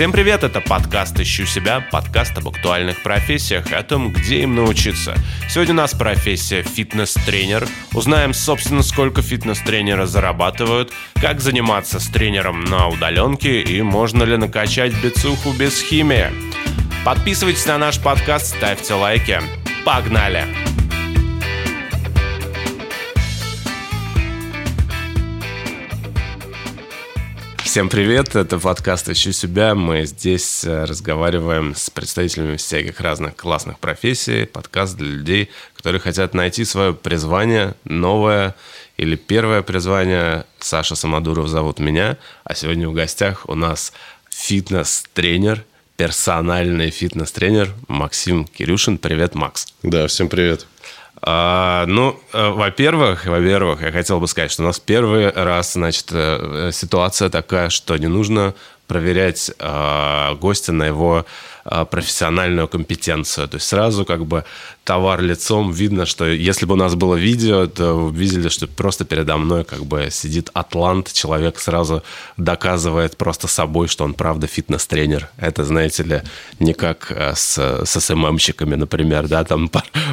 Всем привет, это подкаст «Ищу себя», подкаст об актуальных профессиях о том, где им научиться. Сегодня у нас профессия фитнес-тренер. Узнаем, собственно, сколько фитнес-тренеры зарабатывают, как заниматься с тренером на удаленке и можно ли накачать бицуху без химии. Подписывайтесь на наш подкаст, ставьте лайки. Погнали! Всем привет, это подкаст «Ищу себя». Мы здесь э, разговариваем с представителями всяких разных классных профессий. Подкаст для людей, которые хотят найти свое призвание, новое или первое призвание. Саша Самодуров зовут меня, а сегодня в гостях у нас фитнес-тренер, персональный фитнес-тренер Максим Кирюшин. Привет, Макс. Да, всем привет. А, ну, э, во-первых, во-первых, я хотел бы сказать, что у нас первый раз, значит, э, ситуация такая, что не нужно проверять э, гостя на его э, профессиональную компетенцию. То есть сразу как бы товар лицом видно, что если бы у нас было видео, то вы видели, что просто передо мной как бы сидит атлант, человек сразу доказывает просто собой, что он правда фитнес-тренер. Это, знаете ли, не как э, с, с СММщиками, например, да, там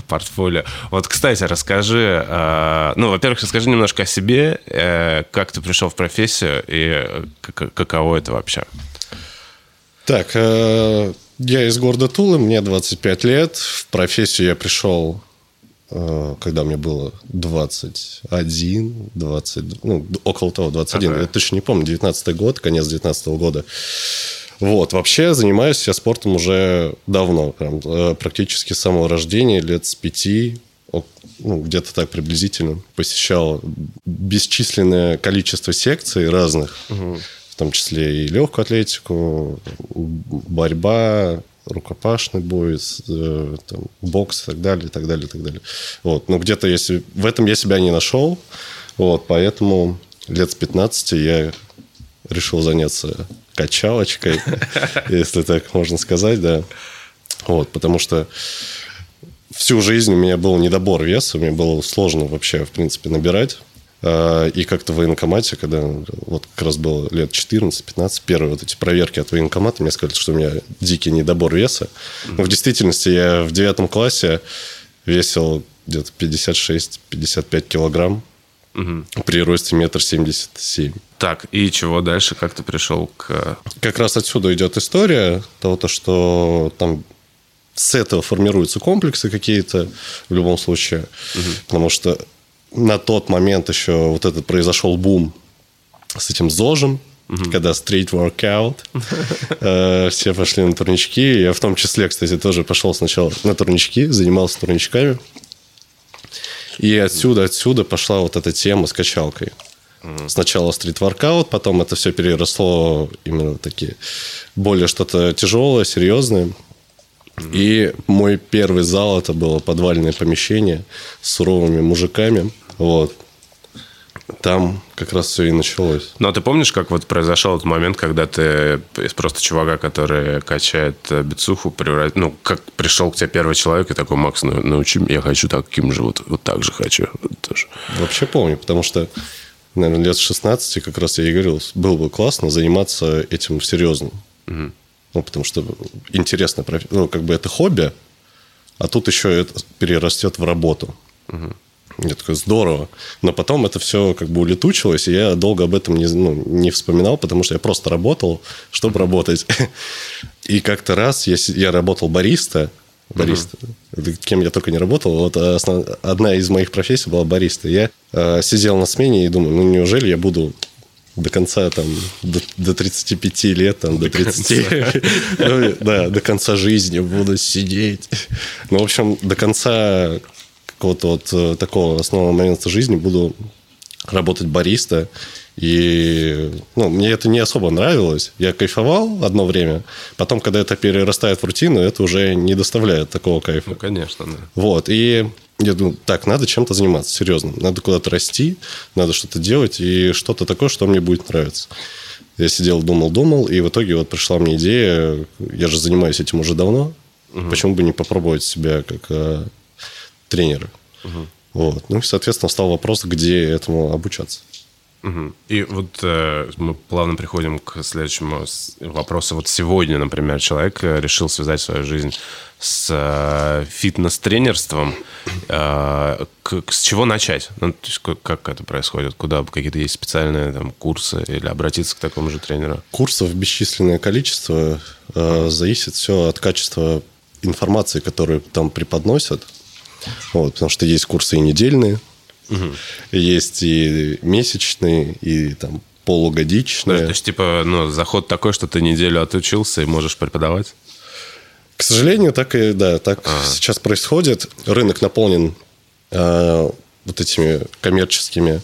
портфолио. Вот, кстати, расскажи, э, ну, во-первых, расскажи немножко о себе, э, как ты пришел в профессию и каково это вообще? Так, э, я из города Тулы, мне 25 лет. В профессию я пришел, э, когда мне было 21, 20, ну, около того, 21. Ага. Я точно не помню, 19 год, конец 19 года. Вот, вообще занимаюсь я спортом уже давно, прям, э, практически с самого рождения, лет с пяти, ну, где-то так приблизительно. Посещал бесчисленное количество секций разных. Угу в том числе и легкую атлетику, борьба, рукопашный бой, э, там, бокс и так далее, и так далее, и так далее. Вот. Но где-то если в этом я себя не нашел, вот, поэтому лет с 15 я решил заняться качалочкой, если так можно сказать, да. Вот, потому что всю жизнь у меня был недобор веса, мне было сложно вообще, в принципе, набирать. А, и как-то в военкомате, когда вот как раз было лет 14-15, первые вот эти проверки от военкомата, мне сказали, что у меня дикий недобор веса. Но в действительности я в девятом классе весил где-то 56-55 килограмм. Угу. При росте метр семьдесят семь. Так, и чего дальше? Как ты пришел к... Как раз отсюда идет история того, то, что там с этого формируются комплексы какие-то в любом случае. Угу. Потому что на тот момент еще вот этот произошел бум с этим ЗОЖем, угу. когда street workout, э, все пошли на турнички. Я в том числе, кстати, тоже пошел сначала на турнички, занимался турничками. И отсюда, отсюда пошла вот эта тема с качалкой. Сначала стрит-воркаут, потом это все переросло именно такие более что-то тяжелое, серьезное. И мой первый зал это было подвальное помещение с суровыми мужиками. Вот. Там как раз все и началось. Ну, а ты помнишь, как вот произошел этот момент, когда ты из просто чувака, который качает э, бицуху, преврат... ну, как пришел к тебе первый человек и такой, Макс, научи меня, я хочу таким же, вот, вот так же хочу. Вот тоже. Вообще помню, потому что, наверное, лет с 16 как раз я и говорил, было бы классно заниматься этим серьезно. Угу. Ну, потому что интересно, ну, как бы это хобби, а тут еще это перерастет в работу. Угу. Я такой, здорово. Но потом это все как бы улетучилось, и я долго об этом не, ну, не вспоминал, потому что я просто работал, чтобы работать. И как-то раз я, я работал бариста, бариста. Uh-huh. Кем я только не работал. Вот основ... одна из моих профессий была бариста. Я э, сидел на смене и думаю, ну неужели я буду до конца, там, до, до 35 лет, там, до, до 30, ну, да, до конца жизни буду сидеть. Ну, в общем, до конца какого-то вот э, такого основного момента жизни буду работать бариста. И ну, мне это не особо нравилось. Я кайфовал одно время. Потом, когда это перерастает в рутину, это уже не доставляет такого кайфа. Ну, конечно, да. Вот. И я думаю, так, надо чем-то заниматься, серьезно. Надо куда-то расти, надо что-то делать, и что-то такое, что мне будет нравиться. Я сидел, думал, думал, и в итоге вот пришла мне идея, я же занимаюсь этим уже давно, угу. почему бы не попробовать себя как а, тренера. Угу. Вот. Ну и, соответственно, стал вопрос, где этому обучаться. Угу. И вот э, мы плавно приходим к следующему вопросу. Вот сегодня, например, человек э, решил связать свою жизнь с э, фитнес-тренерством. Э, к, с чего начать? Ну, то есть, как, как это происходит? Куда какие-то есть специальные там, курсы или обратиться к такому же тренеру? Курсов бесчисленное количество. Э, зависит все от качества информации, которую там преподносят. Вот, потому что есть курсы и недельные, Угу. Есть и месячные, и там полугодичные. То есть, типа, ну, заход такой, что ты неделю отучился и можешь преподавать? К сожалению, так и да, так а. сейчас происходит. Рынок наполнен э, вот этими коммерческими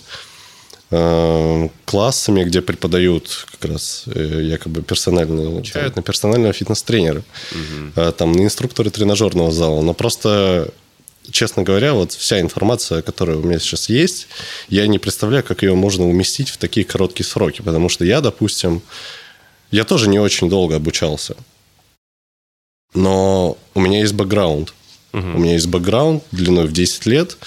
э, классами, где преподают как раз э, якобы персональные обучают на персонального фитнес-тренера, угу. э, там на инструкторы тренажерного зала. Но просто честно говоря, вот вся информация, которая у меня сейчас есть, я не представляю, как ее можно уместить в такие короткие сроки. Потому что я, допустим, я тоже не очень долго обучался. Но у меня есть бэкграунд. Угу. У меня есть бэкграунд длиной в 10 лет.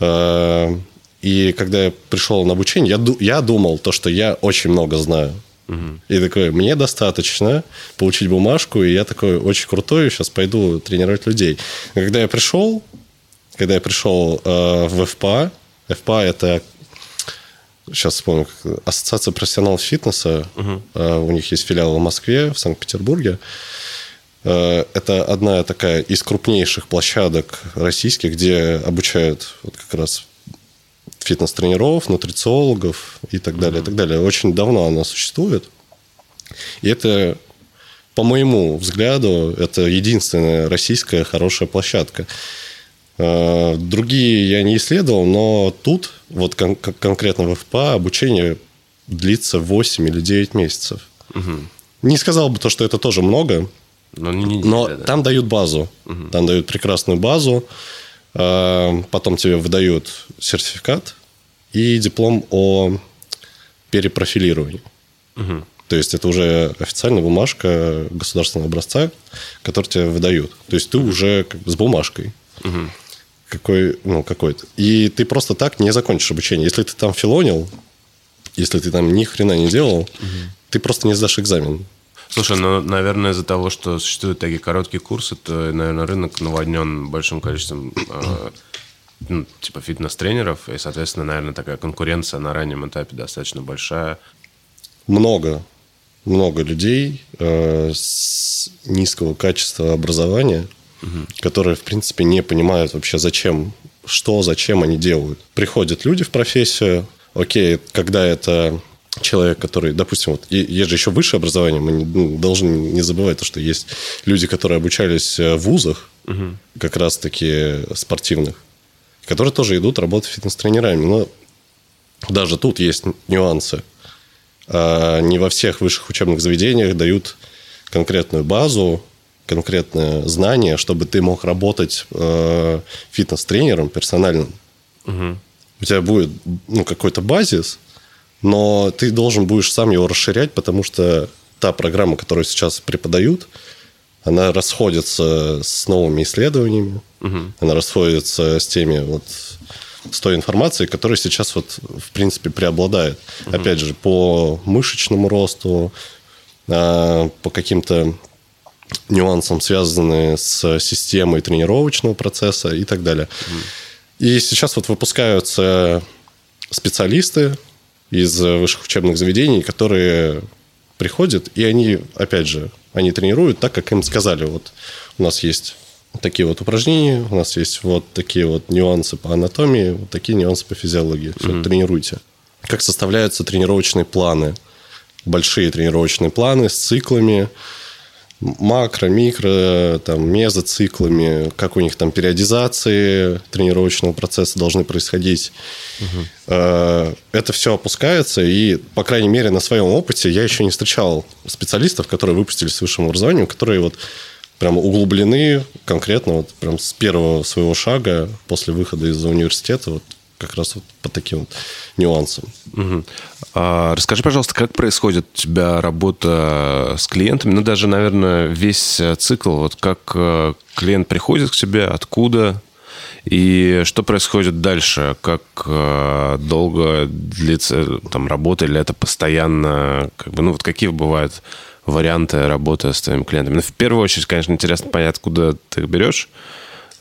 Э, и когда я пришел на обучение, я, я думал, то, что я очень много знаю. Угу. И такой, мне достаточно получить бумажку, и я такой очень крутой, сейчас пойду тренировать людей. И когда я пришел, когда я пришел э, в ФПА, ФПА это сейчас вспомню, Ассоциация профессионалов фитнеса, угу. э, у них есть филиал в Москве, в Санкт-Петербурге. Э, это одна такая из крупнейших площадок российских, где обучают вот как раз фитнес-тренеров, нутрициологов и так далее, и так далее. Очень давно она существует. И это, по моему взгляду, это единственная российская хорошая площадка. Э, другие я не исследовал, но тут, вот кон- конкретно в ФПА, обучение длится 8 или 9 месяцев. Угу. Не сказал бы то, что это тоже много, но, не неделя, но да. там дают базу. Угу. Там дают прекрасную базу. Э, потом тебе выдают сертификат и диплом о перепрофилировании. Угу. То есть это уже официальная бумажка государственного образца, который тебе выдают. То есть ты уже как бы с бумажкой. Угу какой, ну, какой-то. И ты просто так не закончишь обучение. Если ты там филонил, если ты там ни хрена не делал, угу. ты просто не сдашь экзамен. Слушай, ну, наверное, из-за того, что существуют такие короткие курсы, то, наверное, рынок наводнен большим количеством э, ну, типа фитнес-тренеров, и, соответственно, наверное, такая конкуренция на раннем этапе достаточно большая. Много, много людей э, с низкого качества образования, угу. которые, в принципе, не понимают вообще, зачем, что, зачем они делают. Приходят люди в профессию, окей, когда это человек, который, допустим, вот есть же еще высшее образование, мы не, ну, должны не забывать то, что есть люди, которые обучались э, в вузах, угу. как раз-таки спортивных, которые тоже идут работать фитнес-тренерами. Но даже тут есть нюансы. А не во всех высших учебных заведениях дают конкретную базу, конкретное знание, чтобы ты мог работать э, фитнес-тренером персональным. Угу. У тебя будет ну, какой-то базис, но ты должен будешь сам его расширять, потому что та программа, которую сейчас преподают, она расходится с новыми исследованиями, угу. она расходится с теми вот с той информацией, которая сейчас вот в принципе преобладает. Угу. Опять же, по мышечному росту, а, по каким-то нюансам, связанные с системой тренировочного процесса и так далее. Mm. И сейчас вот выпускаются специалисты из высших учебных заведений, которые приходят, и они, опять же, они тренируют так, как им сказали. Вот у нас есть такие вот упражнения, у нас есть вот такие вот нюансы по анатомии, вот такие нюансы по физиологии. Все, mm-hmm. тренируйте. Как составляются тренировочные планы? Большие тренировочные планы с циклами, макро, микро, там, мезоциклами, как у них там периодизации тренировочного процесса должны происходить. Угу. Это все опускается, и, по крайней мере, на своем опыте я еще не встречал специалистов, которые выпустились с высшим образованием, которые вот прям углублены конкретно вот прям с первого своего шага после выхода из университета вот как раз вот по таким вот нюансам. Угу. А, расскажи, пожалуйста, как происходит у тебя работа с клиентами? Ну, даже, наверное, весь цикл, вот как э, клиент приходит к тебе, откуда, И что происходит дальше? Как э, долго длится там работа или это постоянно? Как бы, ну вот какие бывают варианты работы с твоими клиентами? Ну, в первую очередь, конечно, интересно понять, откуда ты их берешь,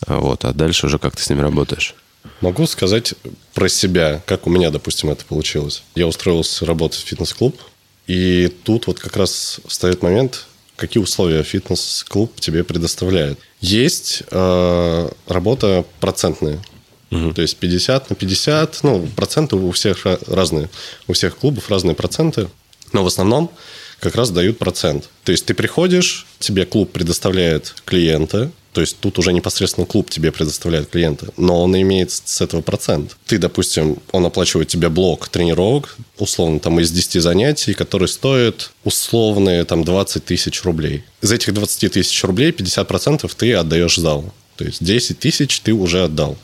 вот, а дальше уже как ты с ними работаешь. Могу сказать про себя, как у меня, допустим, это получилось. Я устроился работать в фитнес-клуб, и тут вот как раз встает момент, какие условия фитнес-клуб тебе предоставляет. Есть э, работа процентная. Угу. То есть 50 на 50, ну, проценты у всех разные. У всех клубов разные проценты. Но в основном как раз дают процент. То есть ты приходишь, тебе клуб предоставляет клиента, то есть тут уже непосредственно клуб тебе предоставляет клиента, но он имеет с этого процент. Ты, допустим, он оплачивает тебе блок тренировок, условно, там из 10 занятий, который стоит условные там 20 тысяч рублей. Из этих 20 тысяч рублей 50% ты отдаешь залу. То есть 10 тысяч ты уже отдал.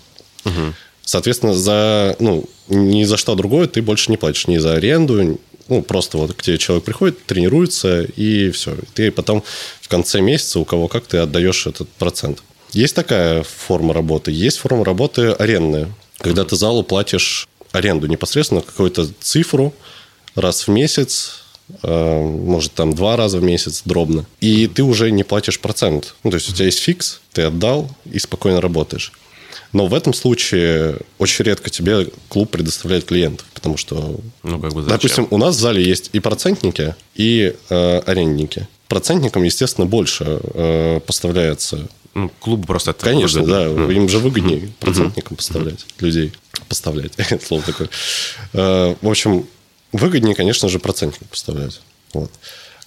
Угу. Соответственно, за, ну, ни за что другое ты больше не платишь. Ни за аренду, ну, просто вот к тебе человек приходит, тренируется, и все. Ты потом в конце месяца у кого как ты отдаешь этот процент. Есть такая форма работы. Есть форма работы арендная, когда ты залу платишь аренду непосредственно какую-то цифру раз в месяц, э, может, там два раза в месяц дробно, и ты уже не платишь процент. Ну, то есть у тебя есть фикс, ты отдал и спокойно работаешь. Но в этом случае очень редко тебе клуб предоставляет клиентов, потому что, ну, как бы допустим, у нас в зале есть и процентники, и э, арендники. Процентникам, естественно, больше э, поставляется. Ну, клубу просто это Конечно, выгодно. да. Mm. Им же выгоднее процентникам поставлять людей. Поставлять. Слово такое. Э, в общем, выгоднее, конечно же, процентникам поставлять. Вот.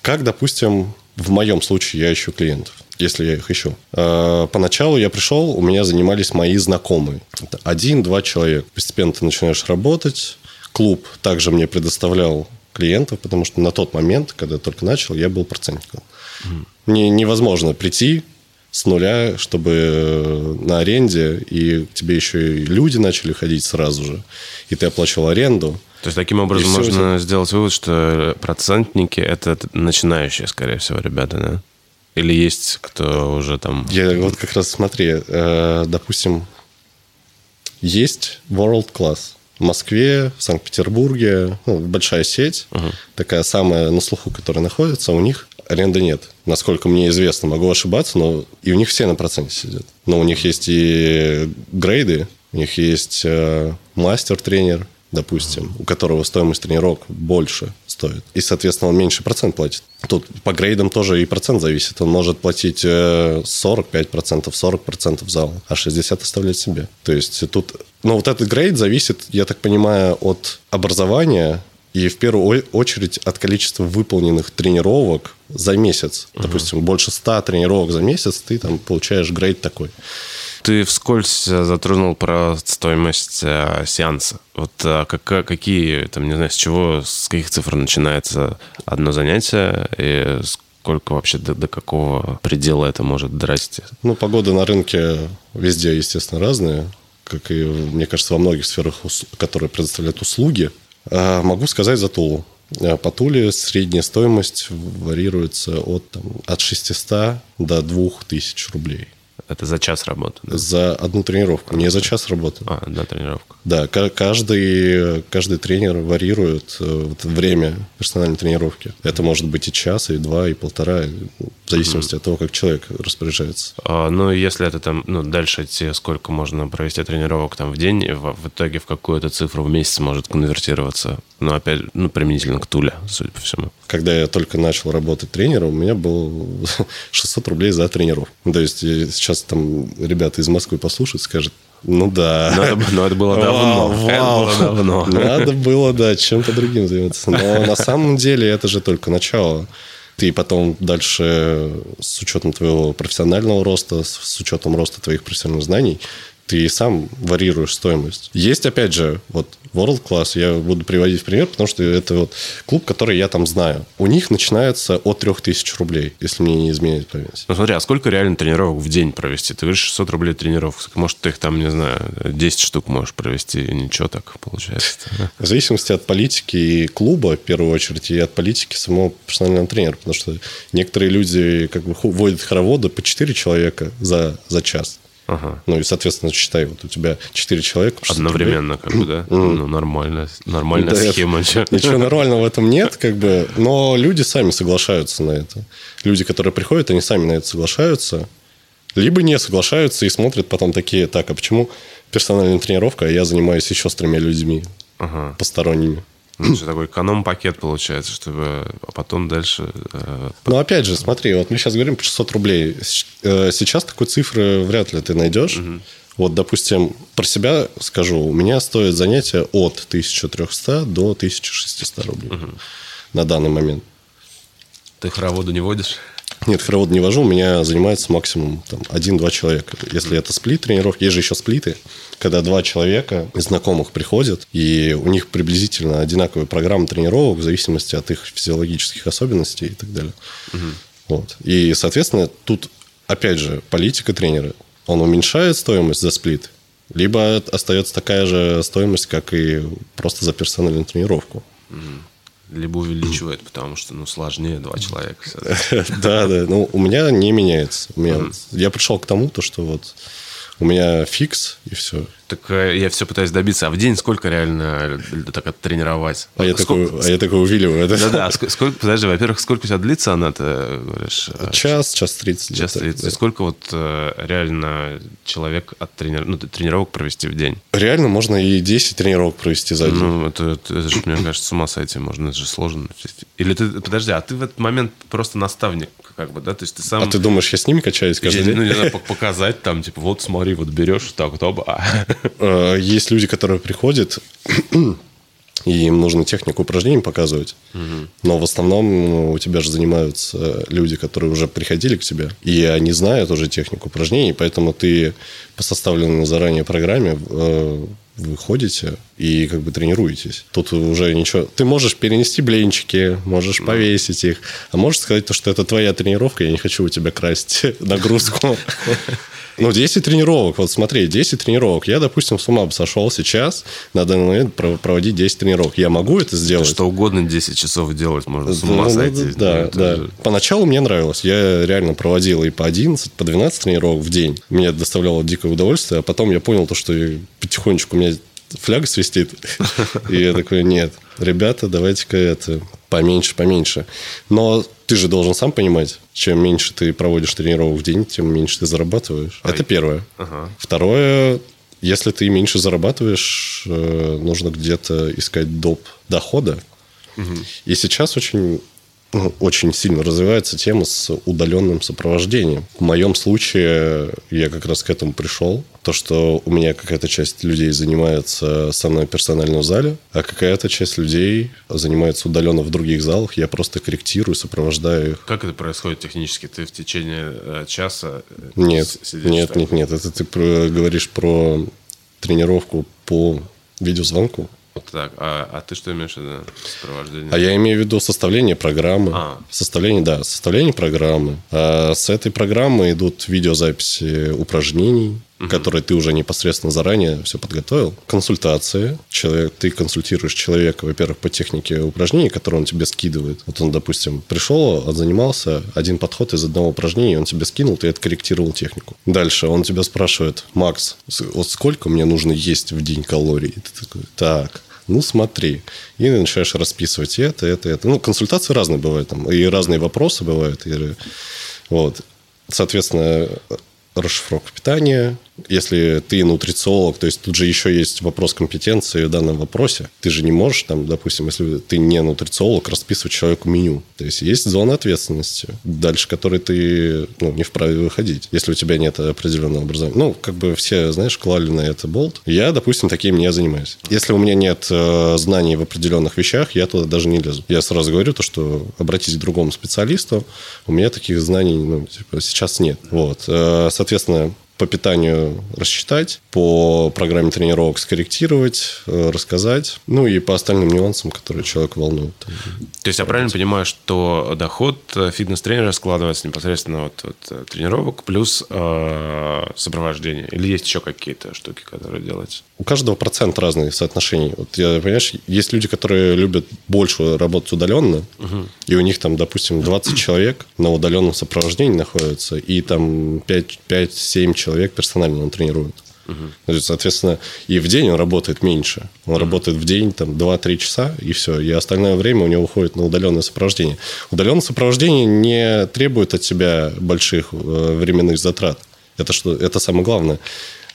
Как, допустим, в моем случае я ищу клиентов если я их ищу. А, поначалу я пришел, у меня занимались мои знакомые. Один-два человека. Постепенно ты начинаешь работать. Клуб также мне предоставлял клиентов, потому что на тот момент, когда я только начал, я был процентником. Mm. Не, невозможно прийти с нуля, чтобы на аренде, и тебе еще и люди начали ходить сразу же, и ты оплачивал аренду. То есть, таким образом можно это... сделать вывод, что процентники – это начинающие, скорее всего, ребята, да? Или есть кто уже там... Я вот как раз смотри, э, допустим, есть World Class. В Москве, в Санкт-Петербурге, ну, большая сеть, uh-huh. такая самая на слуху, которая находится, у них аренды нет. Насколько мне известно, могу ошибаться, но и у них все на проценте сидят. Но у них есть и грейды, у них есть э, мастер-тренер, допустим, у которого стоимость тренировок больше стоит. И, соответственно, он меньше процент платит. Тут по грейдам тоже и процент зависит. Он может платить 45%, 40% зал, а 60% оставлять себе. То есть тут... Но вот этот грейд зависит, я так понимаю, от образования и в первую очередь от количества выполненных тренировок за месяц. Угу. Допустим, больше 100 тренировок за месяц, ты там получаешь грейд такой. Ты вскользь затронул про стоимость э, сеанса. Вот а как, какие, там, не знаю, с чего, с каких цифр начинается одно занятие и сколько вообще, до, до какого предела это может дорасти? Ну, погода на рынке везде, естественно, разная, как и, мне кажется, во многих сферах, которые предоставляют услуги. А могу сказать за Тулу. По Туле средняя стоимость варьируется от, там, от 600 до 2000 рублей. Это за час работы? Да? За одну тренировку, не за час работы. А, одна тренировка. Да, каждый, каждый тренер варьирует э, время персональной тренировки. Это может быть и час, и два, и полтора, в зависимости mm-hmm. от того, как человек распоряжается. А, ну, если это там, ну, дальше идти, сколько можно провести тренировок там в день, в, в итоге в какую-то цифру в месяц может конвертироваться. Ну, опять, ну, применительно к Туле, судя по всему. Когда я только начал работать тренером, у меня был 600 рублей за тренировку. То есть сейчас там ребята из Москвы послушают, скажут, ну да. Но это, но это было давно. Вау, это было давно. Надо было, да, чем-то другим заниматься. Но на самом деле это же только начало. Ты потом дальше с учетом твоего профессионального роста, с учетом роста твоих профессиональных знаний, ты сам варьируешь стоимость. Есть, опять же, вот World Class, я буду приводить в пример, потому что это вот клуб, который я там знаю. У них начинается от 3000 рублей, если мне не изменяет память. Ну смотри, а сколько реально тренировок в день провести? Ты говоришь 600 рублей тренировок. Может, ты их там, не знаю, 10 штук можешь провести, и ничего так получается. В зависимости от политики и клуба, в первую очередь, и от политики самого персонального тренера. Потому что некоторые люди как бы водят хороводы по 4 человека за, за час. Ага. Ну и, соответственно, считай, вот у тебя 4 человека. по 60 рублей. Одновременно, как бы, да? Ну, нормально. Нормальная Да, схема. Ничего нормального в этом нет, как бы, но люди сами соглашаются на это. Люди, которые приходят, они сами на это соглашаются. Либо не соглашаются и смотрят потом такие, так, а почему персональная тренировка, а я занимаюсь еще с тремя людьми Ага. посторонними? Ну, что такой эконом-пакет получается, чтобы а потом дальше... э, Но опять же, смотри, вот мы сейчас говорим про 600 рублей. Э, Сейчас такой цифры вряд ли ты найдешь. Вот, допустим, про себя скажу. У меня стоит занятие от 1300 до 1600 рублей на данный момент. Ты хороводу не водишь? Нет, хоровод не вожу, у меня занимается максимум там, один-два человека. Если это сплит тренировки, есть же еще сплиты, когда два человека из знакомых приходят, и у них приблизительно одинаковая программа тренировок в зависимости от их физиологических особенностей и так далее. Вот. И, соответственно, тут, опять же, политика тренера. Он уменьшает стоимость за сплит, либо остается такая же стоимость, как и просто за персональную тренировку. Либо увеличивает, потому что, ну, сложнее два человека. Да, да. Ну, у меня не меняется. Я пришел к тому, то, что вот у меня фикс, и все. Так э, я все пытаюсь добиться. А в день сколько реально э, так оттренировать? А я, Сколько- такой, а я такой увиливаю. да? Да-да, ск- сколько, подожди, во-первых, сколько у тебя длится она, ты говоришь? э, Час, час тридцать. Час 30. да. Сколько вот реально человек от тренер... ну, тренировок провести в день? Реально можно и 10 тренировок провести за день. Ну, это, это, это же, мне кажется, с ума сойти можно, это же сложно. Или ты, подожди, а ты в этот момент просто наставник, как бы, да? То есть ты сам... А ты думаешь, я с ними качаюсь каждый Я- день? ну, не знаю, пок- показать там, типа, вот смотри, вот берешь так вот, оба. Э, Есть люди, которые приходят, и им нужно технику упражнений показывать. Но в основном ну, у тебя же занимаются люди, которые уже приходили к тебе, и они знают уже технику упражнений, поэтому ты по составленной заранее программе э, вы ходите и как бы тренируетесь. Тут уже ничего... Ты можешь перенести блинчики, можешь повесить их, а можешь сказать то, что это твоя тренировка, я не хочу у тебя красть нагрузку. Ну, 10 тренировок. Вот смотри, 10 тренировок. Я, допустим, с ума бы сошел сейчас на данный момент про- проводить 10 тренировок. Я могу это сделать? Что угодно 10 часов делать, можно с ума Ну, сойти. Да, Ну, это да. же- Поначалу мне нравилось. Я реально проводил и по 11, по 12 тренировок в день. Мне это доставляло дикое удовольствие. А потом я понял, то, что потихонечку у меня фляга свистит. И я такой, нет, ребята, давайте-ка это поменьше, поменьше. Но ты же должен сам понимать, чем меньше ты проводишь тренировок в день, тем меньше ты зарабатываешь. Это первое. Ага. Второе, если ты меньше зарабатываешь, э, нужно где-то искать доп. дохода. И сейчас очень, ну, очень сильно развивается тема с удаленным сопровождением. В моем случае я как раз к этому пришел. То, что у меня какая-то часть людей занимается со мной персонально в зале, а какая-то часть людей занимается удаленно в других залах. Я просто корректирую, сопровождаю их. Как это происходит технически? Ты в течение э, часа э, Нет, сидишь нет, так? нет, нет. Это ты про- говоришь про тренировку по видеозвонку. Так. А, а ты что имеешь в виду? Сопровождение? А я имею в виду составление программы. А. Составление, да, составление программы. А с этой программы идут видеозаписи упражнений, которые ты уже непосредственно заранее все подготовил. Консультации. Человек, ты консультируешь человека, во-первых, по технике упражнений, которые он тебе скидывает. Вот он, допустим, пришел, занимался, один подход из одного упражнения, он тебе скинул, ты откорректировал технику. Дальше он тебя спрашивает, Макс, вот сколько мне нужно есть в день калорий? И ты такой, так, ну смотри. И начинаешь расписывать это, это, это. Ну, консультации разные бывают там. И разные вопросы бывают. И, вот. Соответственно, расшифровка питания. Если ты нутрициолог, то есть тут же еще есть вопрос компетенции в данном вопросе. Ты же не можешь, там, допустим, если ты не нутрициолог, расписывать человеку меню. То есть есть зона ответственности, дальше которой ты ну, не вправе выходить, если у тебя нет определенного образования. Ну, как бы все, знаешь, клали на это болт. Я, допустим, таким не занимаюсь. Если у меня нет э, знаний в определенных вещах, я туда даже не лезу. Я сразу говорю то, что обратитесь к другому специалисту. У меня таких знаний ну, типа, сейчас нет. Вот. Э, Соответственно, по питанию рассчитать, по программе тренировок скорректировать, э, рассказать, ну и по остальным нюансам, которые человек волнуют. То есть я правильно понимаю, что доход э, фитнес-тренера складывается непосредственно от, от э, тренировок плюс э, сопровождение? Или есть еще какие-то штуки, которые делаются? У каждого процент разные соотношения. Вот я, понимаешь, есть люди, которые любят больше работать удаленно, и у них там, допустим, 20 человек на удаленном сопровождении находятся, и там 5-7 человек человек персонально он тренирует. Угу. Соответственно, и в день он работает меньше. Он угу. работает в день там 2-3 часа, и все. И остальное время у него уходит на удаленное сопровождение. Удаленное сопровождение не требует от себя больших э, временных затрат. Это, что, это самое главное.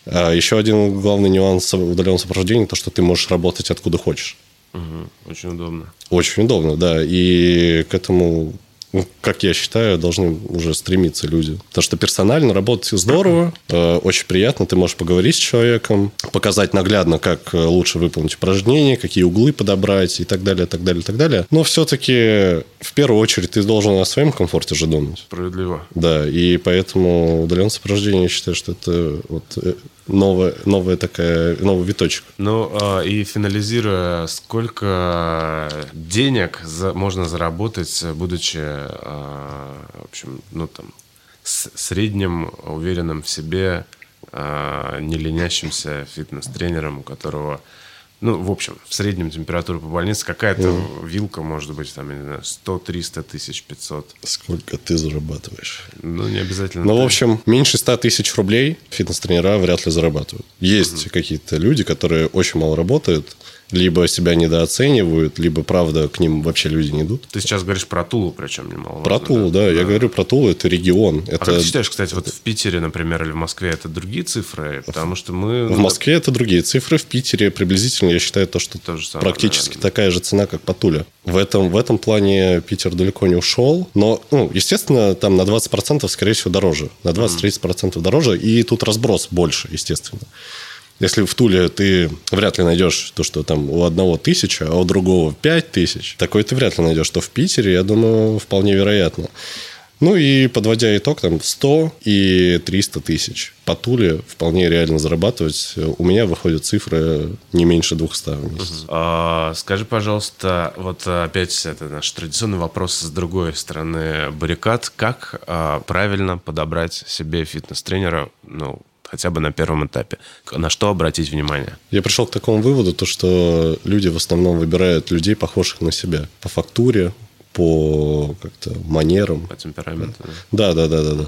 А еще один главный нюанс удаленного сопровождения – то, что ты можешь работать откуда хочешь. Угу. Очень удобно. Очень удобно, да. И к этому ну, как я считаю, должны уже стремиться люди. Потому что персонально работать здорово, э, очень приятно, ты можешь поговорить с человеком, показать наглядно, как э, лучше выполнить упражнение, какие углы подобрать и так далее, так далее, так далее. Но все-таки в первую очередь ты должен о своем комфорте же думать. Справедливо. Да, и поэтому удаленное сопровождение, я считаю, что это вот э, новая, новая такая, новый виточек. Ну, а, и финализируя, сколько денег можно заработать, будучи, а, в общем, ну, там, средним, уверенным в себе, а, не ленящимся фитнес-тренером, у которого ну, в общем, в среднем температура по больнице какая-то mm. вилка может быть, там, я не знаю, 100, 300 тысяч, 500. Сколько ты зарабатываешь? Ну, не обязательно. Ну, в общем, меньше 100 тысяч рублей фитнес-тренера вряд ли зарабатывают. Есть mm какие-то люди, которые очень мало работают, либо себя недооценивают, либо, правда, к ним вообще люди не идут. Ты сейчас говоришь про Тулу, причем немало. Про Тулу, да. да. Я говорю про Тулу, это регион. Это... А как ты считаешь, кстати, вот в Питере, например, или в Москве это другие цифры? Потому что мы... В Москве это другие цифры, в Питере приблизительно, я считаю, то, что то же самое, практически наверное. такая же цена, как по Туле. В этом, в этом плане Питер далеко не ушел. Но, ну, естественно, там на 20% скорее всего дороже. На 20-30% дороже. И тут разброс больше, естественно. Если в Туле ты вряд ли найдешь то, что там у одного тысяча, а у другого пять тысяч, такое ты вряд ли найдешь. То в Питере, я думаю, вполне вероятно. Ну и подводя итог, там 100 и 300 тысяч. По Туле вполне реально зарабатывать. У меня выходят цифры не меньше 200 в месяц. А, скажи, пожалуйста, вот опять это наш традиционный вопрос с другой стороны баррикад. Как а, правильно подобрать себе фитнес-тренера, ну, хотя бы на первом этапе. На что обратить внимание? Я пришел к такому выводу, то, что люди в основном выбирают людей, похожих на себя. По фактуре, по как-то манерам. По темпераменту. Да, да, да, да, да.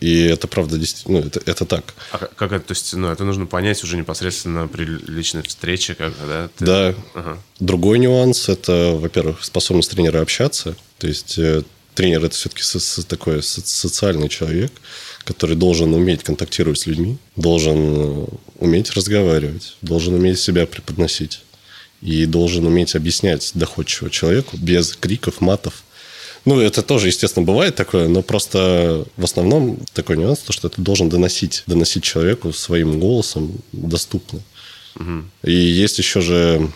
И это правда действительно, ну, это, это так. А как это, то есть, ну, это нужно понять уже непосредственно при личной встрече, как, да? Ты... Да. Ага. Другой нюанс – это, во-первых, способность тренера общаться. То есть, э, тренер – это все-таки со- со- такой социальный человек – который должен уметь контактировать с людьми, должен э, уметь разговаривать, должен уметь себя преподносить и должен уметь объяснять доходчиво человеку без криков, матов. Ну, это тоже, естественно, бывает такое, но просто в основном такой нюанс, то, что ты должен доносить, доносить человеку своим голосом доступно. Угу. И есть еще же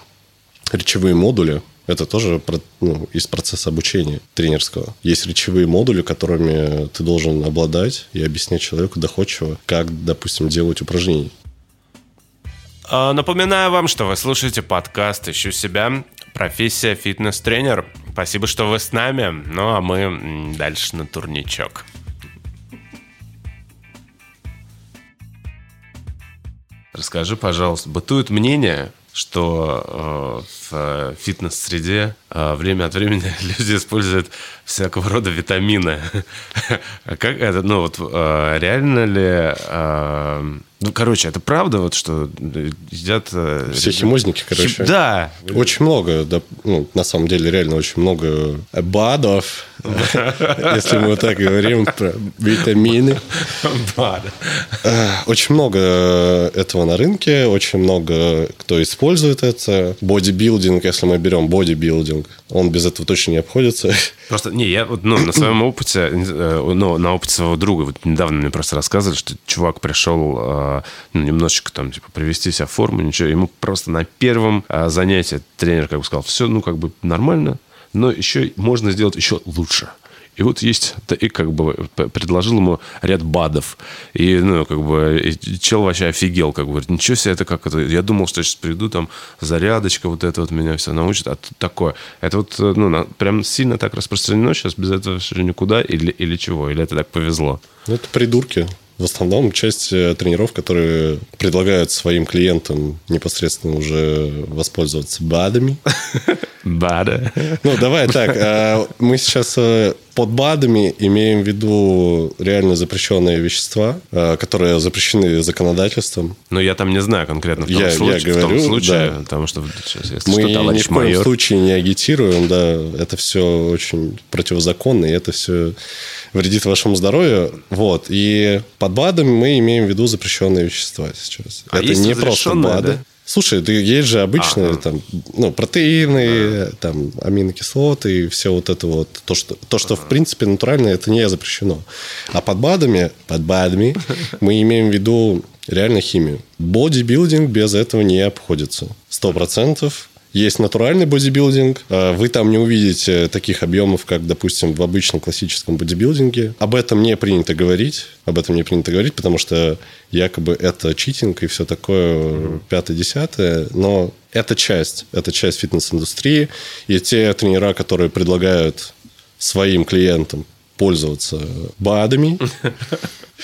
речевые модули, это тоже ну, из процесса обучения тренерского. Есть речевые модули, которыми ты должен обладать и объяснять человеку доходчиво, как, допустим, делать упражнения. А, напоминаю вам, что вы слушаете подкаст «Ищу себя. Профессия фитнес-тренер». Спасибо, что вы с нами. Ну, а мы дальше на турничок. Расскажи, пожалуйста, бытует мнение, что э, в фитнес-среде э, время от времени люди используют всякого рода витамины. Как это, ну вот э, реально ли... Э, ну, короче, это правда, вот что едят... Э, Все химозники, короче. Да. Очень много, да, ну, на самом деле, реально очень много БАДов, если мы вот так говорим про витамины. Э, очень много этого на рынке, очень много кто использует это. Бодибилдинг, если мы берем бодибилдинг, он без этого точно не обходится. Просто, не, я вот, ну, на своем опыте, э, ну, на опыте своего друга, вот недавно мне просто рассказывали, что чувак пришел ну, немножечко там, типа, привести себя в форму, ничего. Ему просто на первом а, занятии тренер как бы сказал, все, ну, как бы нормально, но еще можно сделать еще лучше. И вот есть, и как бы предложил ему ряд БАДов. И, ну, как бы, чел вообще офигел, как бы, говорит, ничего себе, это как это, я думал, что сейчас приду, там, зарядочка, вот это вот меня все научит, а тут такое. Это вот, ну, на, прям сильно так распространено сейчас, без этого все никуда, или, или чего, или это так повезло? Ну, это придурки. В основном часть э, тренеров, которые предлагают своим клиентам непосредственно уже воспользоваться БАДами. БАДы. Ну, давай так. а Мы сейчас э, под БАДами имеем в виду реально запрещенные вещества, э, которые запрещены законодательством. Ну, я там не знаю конкретно в том Я- я случае, в том говорю, случае, да. потому что, сейчас, если Мы что, ни в коем майор... случае не агитируем, да, это все очень противозаконно, и это все вредит вашему здоровью. Вот. И под БАДами мы имеем в виду запрещенные вещества сейчас. А это есть не просто БАДы. да? Слушай, ты есть же обычные Ага. там, ну, протеины, там, аминокислоты и все вот это вот. То, что, то, что в принципе натурально, это не запрещено. А под БАДами, под БАДами мы имеем в виду реально химию. Бодибилдинг без этого не обходится. Сто процентов. Есть натуральный бодибилдинг. А Вы там не увидите таких объемов, как, допустим, в обычном классическом бодибилдинге. Об этом не принято говорить. Об этом не принято говорить, потому что якобы это читинг и все такое пятое-десятое. Но это часть. Это часть фитнес-индустрии. И те тренера, которые предлагают своим клиентам пользоваться БАДами,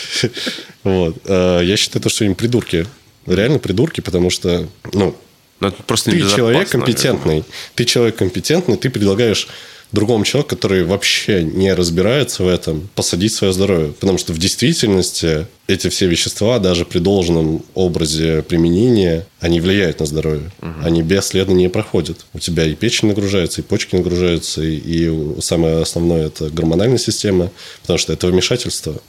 вот, э, я считаю, то, что им придурки. Реально придурки, потому что, ну, Ну, это просто ты человек компетентный. Ты человек компетентный, ты предлагаешь другому человеку, который вообще не разбирается в этом, посадить свое здоровье. Потому что в действительности эти все вещества, даже при должном образе применения, они влияют на здоровье. Они бесследно не проходят. У тебя и печень нагружается, и почки нагружаются, и, и самое основное – это гормональная система, потому что это вмешательство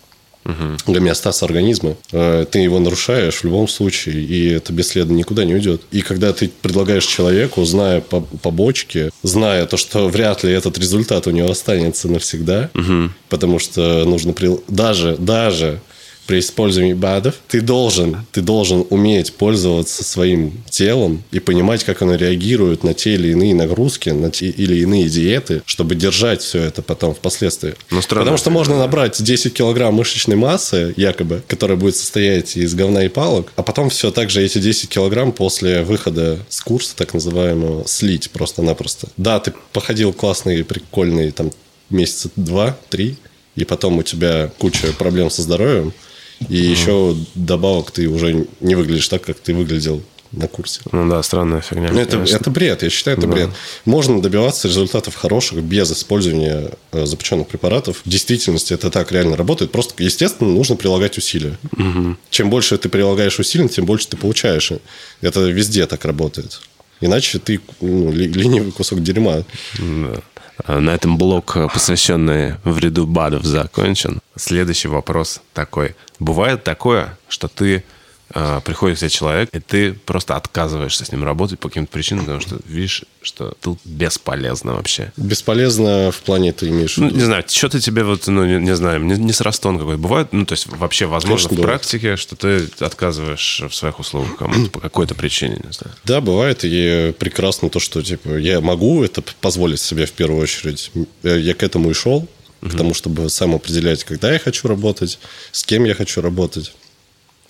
гомеостаз организма. Э, Ты его нарушаешь в любом случае, и это бесследно никуда не уйдет. И когда ты предлагаешь человеку, зная по- побочки, зная то, что вряд ли этот результат у него останется навсегда, потому что нужно при- даже, даже при использовании БАДов, ты должен, ты должен уметь пользоваться своим телом и понимать, как оно реагирует на те или иные нагрузки, на те или иные диеты, чтобы держать все это потом впоследствии. Ну, странно. Потому что можно набрать 10 килограмм мышечной массы, якобы, которая будет состоять из говна и палок, а потом все так же эти 10 килограмм после выхода с курса, так называемого, слить просто-напросто. Да, ты походил классный, прикольный, там, месяца два-три, и потом у тебя куча проблем со здоровьем, и еще добавок ты уже не выглядишь так, как ты выглядел на курсе. Ну да, странная фигня. Ну, это, конечно. это бред, я считаю, это Да. бред. Можно добиваться результатов хороших без использования э, запрещенных препаратов. В действительности это так реально работает. Просто, естественно, нужно прилагать усилия. Чем больше ты прилагаешь усилий, тем больше ты получаешь. Это везде так работает. Иначе ты ну, ленивый кусок дерьма. Да. А На этом блок, э, посвященный вреду БАДов, закончен. Следующий вопрос такой. Бывает такое, что ты э, приходит к тебе человек, и ты просто отказываешься с ним работать по каким-то причинам, потому что видишь, что тут бесполезно вообще. Бесполезно в плане ты имеешь в Ну, виду. не знаю, что-то тебе вот, ну, не, не знаю, не, не срастон какой-то бывает, ну, то есть вообще возможно Конечно, в бывает. практике, что ты отказываешь в своих услугах кому-то по какой-то причине, не знаю. Да, бывает, и прекрасно то, что типа я могу это позволить себе в первую очередь. Э, Я к этому и шел, к тому, чтобы сам определять, когда я хочу работать, с кем я хочу работать.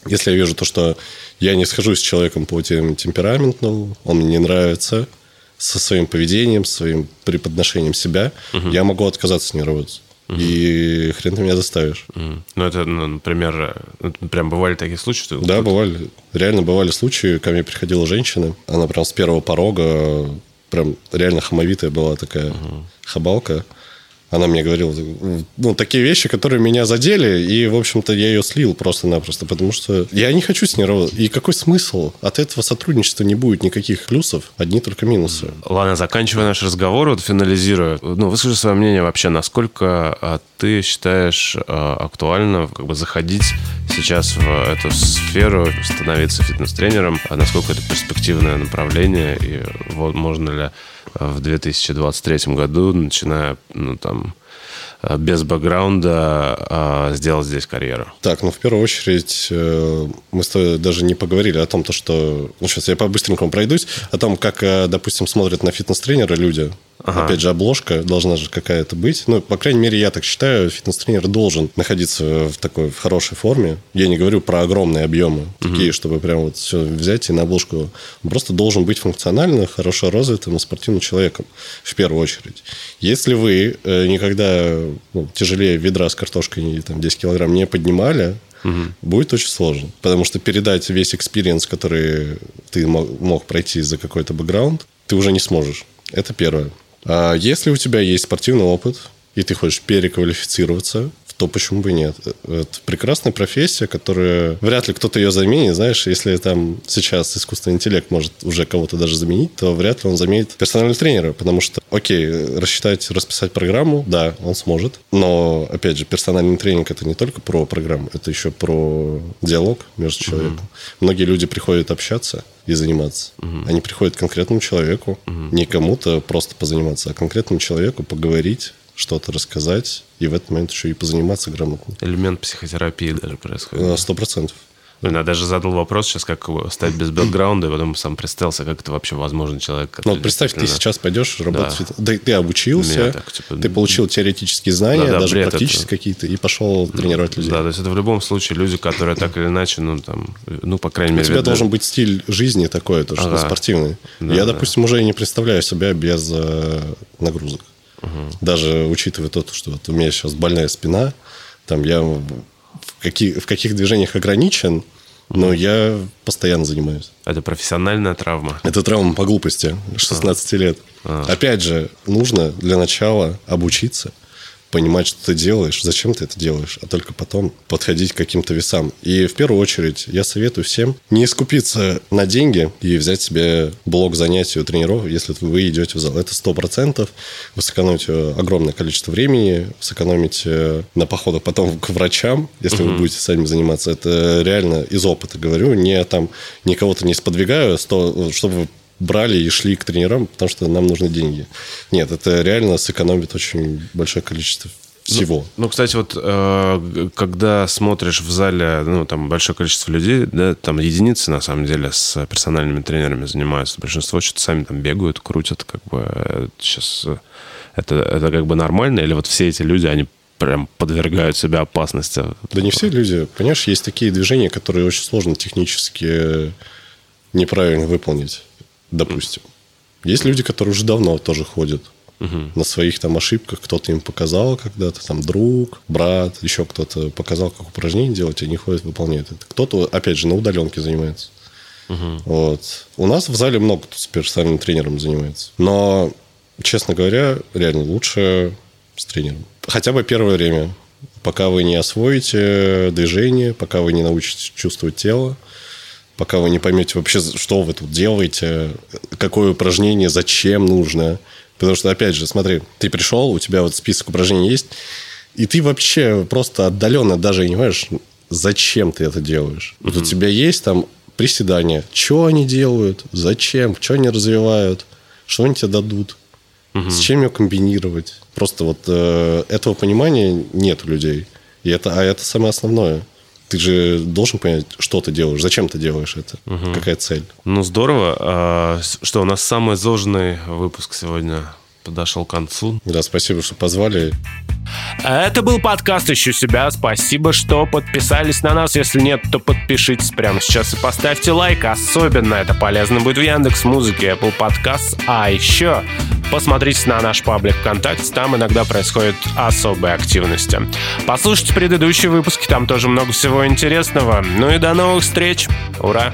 Если я вижу то, что я не схожусь с человеком по тем темпераментному, он мне не нравится, со своим поведением, своим преподношением себя, я могу отказаться с ним работать. И хрен ты меня заставишь. Мгм. Ну, это, ну, например, э, ну, прям бывали такие случаи, что Да, бывали. Реально бывали случаи, ко мне приходила женщина, она прям с первого порога, прям реально хамовитая была такая хабалка. Она мне говорила, ну, такие вещи, которые меня задели, и, в общем-то, я ее слил просто-напросто, потому что я не хочу с ней работать. И какой смысл? От этого сотрудничества не будет никаких плюсов, одни только минусы. Ладно, заканчивая наш разговор, вот финализируя, ну, выскажи свое мнение вообще, насколько а, ты считаешь а, актуально как бы заходить сейчас в эту сферу, становиться фитнес-тренером, а насколько это перспективное направление, и вот можно ли в 2023 году, начиная, ну, там, а, без бэкграунда, а, сделать здесь карьеру? Так, ну, в первую очередь, э, мы с тобой даже не поговорили о том, то, что... Ну, сейчас я по-быстренькому пройдусь. О том, как, э, допустим, смотрят на фитнес-тренера люди. Ага. Опять же, обложка должна же какая-то быть. Ну, по крайней мере, я так считаю, фитнес-тренер должен находиться в такой, в хорошей форме. Я не говорю про огромные объемы, такие, чтобы прям вот все взять и на обложку. Он просто должен быть функционально, хорошо развитым и спортивным человеком, в первую очередь. Если вы э, никогда ну, тяжелее ведра с картошкой там, 10 килограмм не поднимали, будет очень сложно. Потому что передать весь experience, который ты мог, мог пройти за какой-то бэкграунд, ты уже не сможешь. Это первое. А если у тебя есть спортивный опыт, и ты хочешь переквалифицироваться, то почему бы и нет? Это прекрасная профессия, которая... Вряд ли кто-то ее заменит, знаешь, если там сейчас искусственный интеллект может уже кого-то даже заменить, то вряд ли он заменит персонального тренера, потому что, окей, рассчитать, расписать программу, да, он сможет, но, опять же, персональный тренинг — это не только про программу, это еще про диалог между человеком. Mm-hmm. Многие люди приходят общаться, и заниматься. Угу. Они приходят к конкретному человеку, угу. не кому-то просто позаниматься, а конкретному человеку поговорить, что-то рассказать, и в этот момент еще и позаниматься грамотно. Элемент психотерапии даже происходит. Сто процентов. Блин, я даже задал вопрос сейчас, как стать без бэкграунда, и потом сам представился, как это вообще возможно человек. Ну, вот представь, ты сейчас пойдешь работать, да. ты обучился, так, типа, ты получил теоретические знания, да, да, даже практические это... какие-то, и пошел тренировать людей. Да, то есть это в любом случае люди, которые так или иначе, ну, там, ну, по крайней мере... У тебя должен быть стиль жизни такой, то, что ага. спортивный. Да, я, да. допустим, уже и не представляю себя без э, нагрузок. Угу. Даже учитывая то, что вот у меня сейчас больная спина, там я в, каких, в каких движениях ограничен, но я постоянно занимаюсь. Это профессиональная травма? Это травма по глупости, 16 а. лет. А. Опять же, нужно для начала обучиться – понимать, что ты делаешь, зачем ты это делаешь, а только потом подходить к каким-то весам. И в первую очередь я советую всем не скупиться на деньги и взять себе блок занятий у тренеров, если вы идете в зал. Это сто процентов. Вы сэкономите огромное количество времени, сэкономите на походах потом к врачам, если угу. вы будете сами заниматься. Это реально из опыта говорю. Не там никого-то не сподвигаю, чтобы брали и шли к тренерам, потому что нам нужны деньги. Нет, это реально сэкономит очень большое количество всего. Ну, ну кстати, вот э, когда смотришь в зале, ну, там большое количество людей, да, там единицы, на самом деле, с персональными тренерами занимаются. Большинство что-то сами там бегают, крутят, как бы сейчас э, это, это как бы нормально, или вот все эти люди, они прям подвергают себя опасности? Да не все люди. Понимаешь, есть такие движения, которые очень сложно технически неправильно выполнить допустим. Есть люди, которые уже давно тоже ходят угу. на своих там ошибках. Кто-то им показал когда-то, там друг, брат, еще кто-то показал, как упражнение делать, и они ходят, выполняют это. Кто-то, опять же, на удаленке занимается. Угу. Вот. У нас в зале много кто с персональным тренером занимается. Но, честно говоря, реально лучше с тренером. Хотя бы первое время. Пока вы не освоите движение, пока вы не научитесь чувствовать тело, пока вы не поймете вообще, что вы тут делаете, какое упражнение, зачем нужно. Потому что, опять же, смотри, ты пришел, у тебя вот список упражнений есть, и ты вообще просто отдаленно даже не понимаешь, зачем ты это делаешь. Вот у тебя есть там приседания, что они делают, зачем, что они развивают, что они тебе дадут, угу. с чем ее комбинировать. Просто вот э, этого понимания нет у людей. И это, а это самое основное ты же должен понять, что ты делаешь, зачем ты делаешь это, угу. какая цель. Ну, здорово. А, что, у нас самый сложный выпуск сегодня подошел к концу. Да, спасибо, что позвали. Это был подкаст «Ищу себя». Спасибо, что подписались на нас. Если нет, то подпишитесь прямо сейчас и поставьте лайк. Особенно это полезно будет в Яндекс Музыке, Apple Podcast. А еще посмотрите на наш паблик ВКонтакте. Там иногда происходят особые активности. Послушайте предыдущие выпуски. Там тоже много всего интересного. Ну и до новых встреч. Ура!